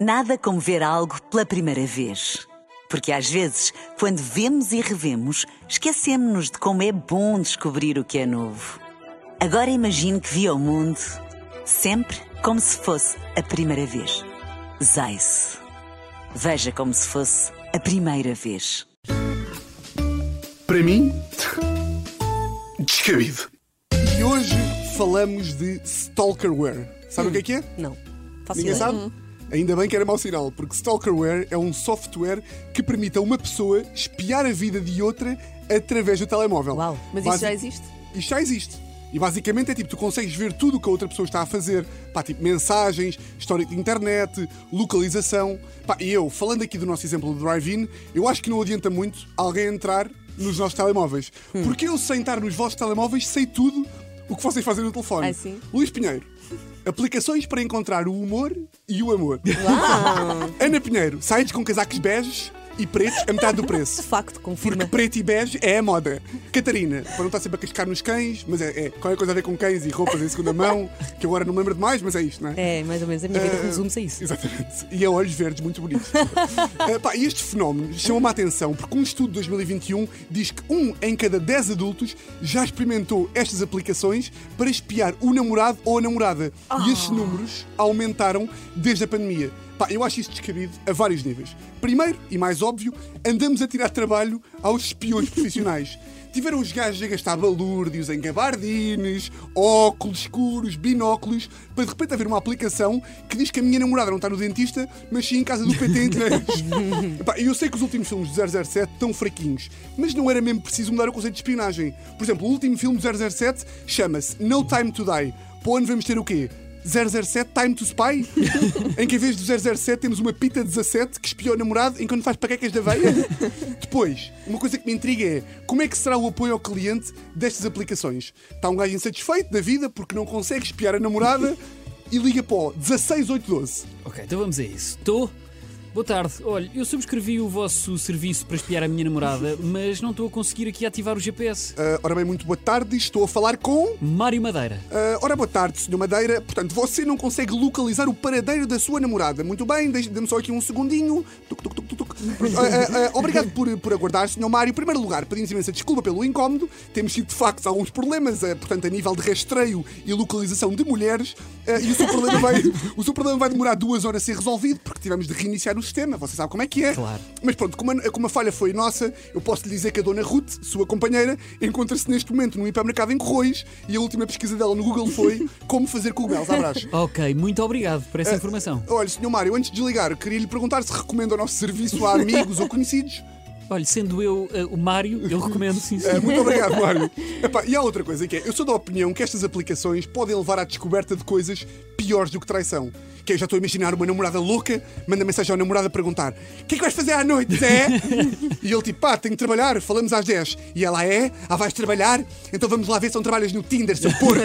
Nada como ver algo pela primeira vez. Porque às vezes, quando vemos e revemos, esquecemos-nos de como é bom descobrir o que é novo. Agora imagine que viu o mundo sempre como se fosse a primeira vez. Zais. Veja como se fosse a primeira vez. Para mim, descabido. E hoje falamos de stalkerware. Sabe o que é que é? Não. Faço Ninguém ideia. sabe? Ainda bem que era mau sinal, porque stalkerware é um software que permite a uma pessoa espiar a vida de outra através do telemóvel. Uau. Mas isso Basi- já existe? Isto já existe. E basicamente é tipo, tu consegues ver tudo o que a outra pessoa está a fazer. Pá, tipo mensagens, histórico de internet, localização. Pá, e eu, falando aqui do nosso exemplo do drive-in, eu acho que não adianta muito alguém entrar nos nossos telemóveis. Hum. Porque eu, sem estar nos vossos telemóveis, sei tudo o que vocês fazem no telefone. Ah, sim? Luís Pinheiro. Aplicações para encontrar o humor e o amor. Ana Pinheiro, sites com casacos beges e pretos a metade do preço. De facto, confirma. Porque preto e bege é a moda. Catarina, para não estar sempre a cascar nos cães, mas é, é qualquer coisa a ver com cães e roupas em segunda mão, que agora não me lembro de mais, mas é isto, não é? É, mais ou menos. A minha vida Eh, resume-se a isso. Exatamente. E a olhos verdes, muito bonitos. Eh, pá, e este fenómeno chama-me a atenção porque um estudo de 2021 diz que um em cada 10 adultos já experimentou estas aplicações para espiar o namorado ou a namorada. E estes números aumentaram desde a pandemia. Pá, eu acho isto descabido a vários níveis. Primeiro, e mais óbvio, andamos a tirar trabalho aos espiões profissionais. Tiveram os gajos a gastar balúrdios em gabardines, óculos escuros, binóculos, para de repente haver uma aplicação que diz que a minha namorada não está no dentista, mas sim em casa do PT em. Epá, Eu sei que os últimos filmes do 007 estão fraquinhos, mas não era mesmo preciso mudar o conceito de espionagem. Por exemplo, o último filme do 007 chama-se No Time to Die. Para onde vamos ter o quê? 007 Time to Spy? em que em vez do 007 temos uma pita 17 que espiou o namorado enquanto faz paquecas da veia? Depois, uma coisa que me intriga é como é que será o apoio ao cliente destas aplicações? Está um gajo insatisfeito da vida porque não consegue espiar a namorada e liga para o 16812. Ok, então vamos a isso. Estou. Boa tarde. Olha, eu subscrevi o vosso serviço para espiar a minha namorada, mas não estou a conseguir aqui ativar o GPS. Ah, ora bem, muito boa tarde, estou a falar com. Mário Madeira. Ah, ora, boa tarde, Sr. Madeira. Portanto, você não consegue localizar o paradeiro da sua namorada. Muito bem, dê-me só aqui um segundinho. Tuc, tuc, tuc, tuc, ah, obrigado por, por aguardar, Sr. Mário. Em primeiro lugar, pedimos imensa desculpa pelo incómodo. Temos tido, de facto, alguns problemas, portanto, a nível de rastreio e localização de mulheres. E o seu, problema vai, o seu problema vai demorar duas horas a ser resolvido, porque tivemos de reiniciar o sistema. Você sabe como é que é. Claro. Mas pronto, como a, como a falha foi nossa, eu posso lhe dizer que a dona Ruth, sua companheira, encontra-se neste momento num hipermercado em Corroios e a última pesquisa dela no Google foi como fazer cogumelos. Abraço. Ok, muito obrigado por essa informação. Olha, Sr. Mário, antes de desligar, queria lhe perguntar se recomenda o nosso serviço a amigos ou conhecidos. Olha, sendo eu eh, o Mário, eu recomendo sim, sim. Eh, muito obrigado, Mário. Epá, e há outra coisa que é, eu sou da opinião que estas aplicações podem levar à descoberta de coisas piores do que traição. Que eu já estou a imaginar uma namorada louca, manda mensagem ao namorado a perguntar: O que é que vais fazer à noite, Zé? e ele tipo, pá, tenho que trabalhar, falamos às 10. E ela é, ah, vais trabalhar? Então vamos lá ver se não trabalhas no Tinder, seu porco.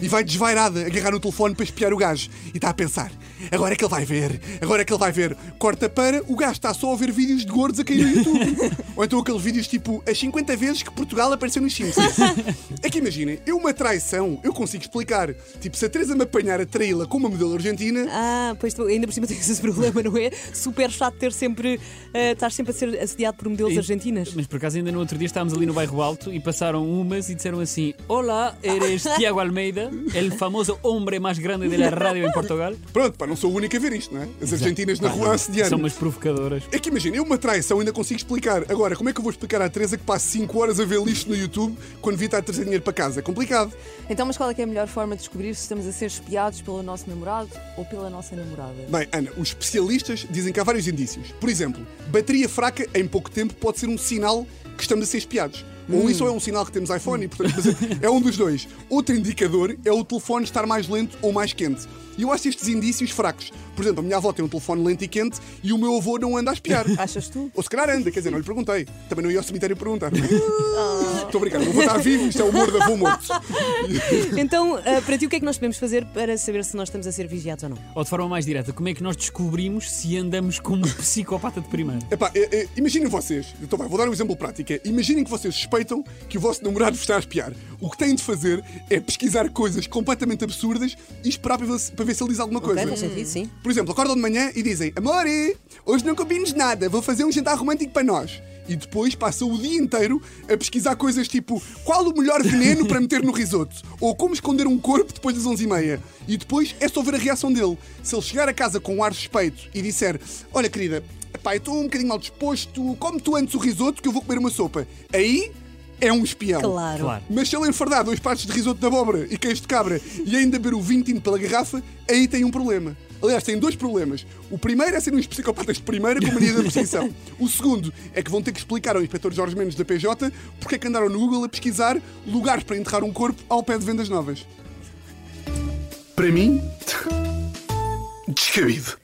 e vai desvairada, agarrar no telefone para espiar o gajo. E está a pensar: agora é que ele vai ver, agora é que ele vai ver. Corta para, o gajo está só a ver vídeos de gordos a cair no YouTube. Ou então aqueles vídeos tipo as 50 vezes que Portugal apareceu nos Simpsons. É que imaginem, eu uma traição, eu consigo explicar. Tipo, se a Teresa me apanhar a com uma modelo argentina, Ah, pois tu, ainda por cima tens esse problema, não é? Super chato ter sempre. eh, estar sempre a ser assediado por modelos E- argentinas. Mas por acaso ainda no outro dia estávamos ali no bairro Alto e passaram umas e disseram assim: Olá, eres Tiago Almeida, el famoso hombre mais grande de la radio em Portugal. pronto, pá, não sou o único a ver isto, não é? As argentinas na rua a assediar. São umas provocadoras. É que imagina, eu uma traição ainda consigo explicar. Agora, como é que eu vou explicar à Teresa que passo 5 horas a ver lixo no YouTube quando vi estar a trazer dinheiro para casa? É complicado. Então, mas qual é, que é a melhor forma de descobrir se estamos a ser espiados pelo nosso namorado ou pela nossa namorada? Bem, Ana, os especialistas dizem que há vários indícios. Por exemplo, bateria fraca em pouco tempo pode ser um sinal que estamos a ser espiados. Ou isso ou é um sinal que temos iPhone e, portanto, mas é um dos dois. Outro indicador é o telefone estar mais lento ou mais quente. E eu acho estes indícios fracos. Por exemplo, a minha avó tem um telefone lento e quente e o meu avô não anda a espiar. Achas tu? Ou se calhar anda, quer dizer, não lhe perguntei. Também não ia ao cemitério perguntar. Estou brincando, o meu avô está vivo, isto é o humor da avô morto. Então, eh, para ti, o que é que nós podemos fazer para saber se nós estamos a ser vigiados ou não? Ou de forma mais direta, como é que nós descobrimos se andamos como um psicopata de primeira? Epá, é, é, imaginem vocês, então vai, vou dar um exemplo prático. é, imaginem que vocês suspeitam que o vosso namorado vos está a espiar. O que têm de fazer é pesquisar coisas completamente absurdas e esperar para ver se, para ver se ele diz alguma coisa. Ok, faz sentido, sim. Por exemplo, acordam de manhã e dizem: Amor, hoje não combines nada, vou fazer um jantar romântico para nós. E depois passam o dia inteiro a pesquisar coisas tipo qual o melhor veneno para meter no risoto ou como esconder um corpo depois das 11h30. E depois é só ver a reação dele. Se ele chegar a casa com um ar suspeito e disser: Olha, querida, eu estou um bocadinho mal disposto, come tu antes o risoto que eu vou comer uma sopa. Aí é um espião. Claro. Claro. Mas se ele enfardar dois partes de risoto de abóbora e queijo de cabra e ainda beber o vinho tinto pela garrafa, aí tem um problema. Aliás, tem dois problemas. O primeiro é serem uns psicopatas de primeira com mania da perseguição. O segundo é que vão ter que explicar ao inspetor Jorge Mendes da PJ porque é que andaram no Google a pesquisar lugares para enterrar um corpo ao pé de vendas novas. Para mim, descabido.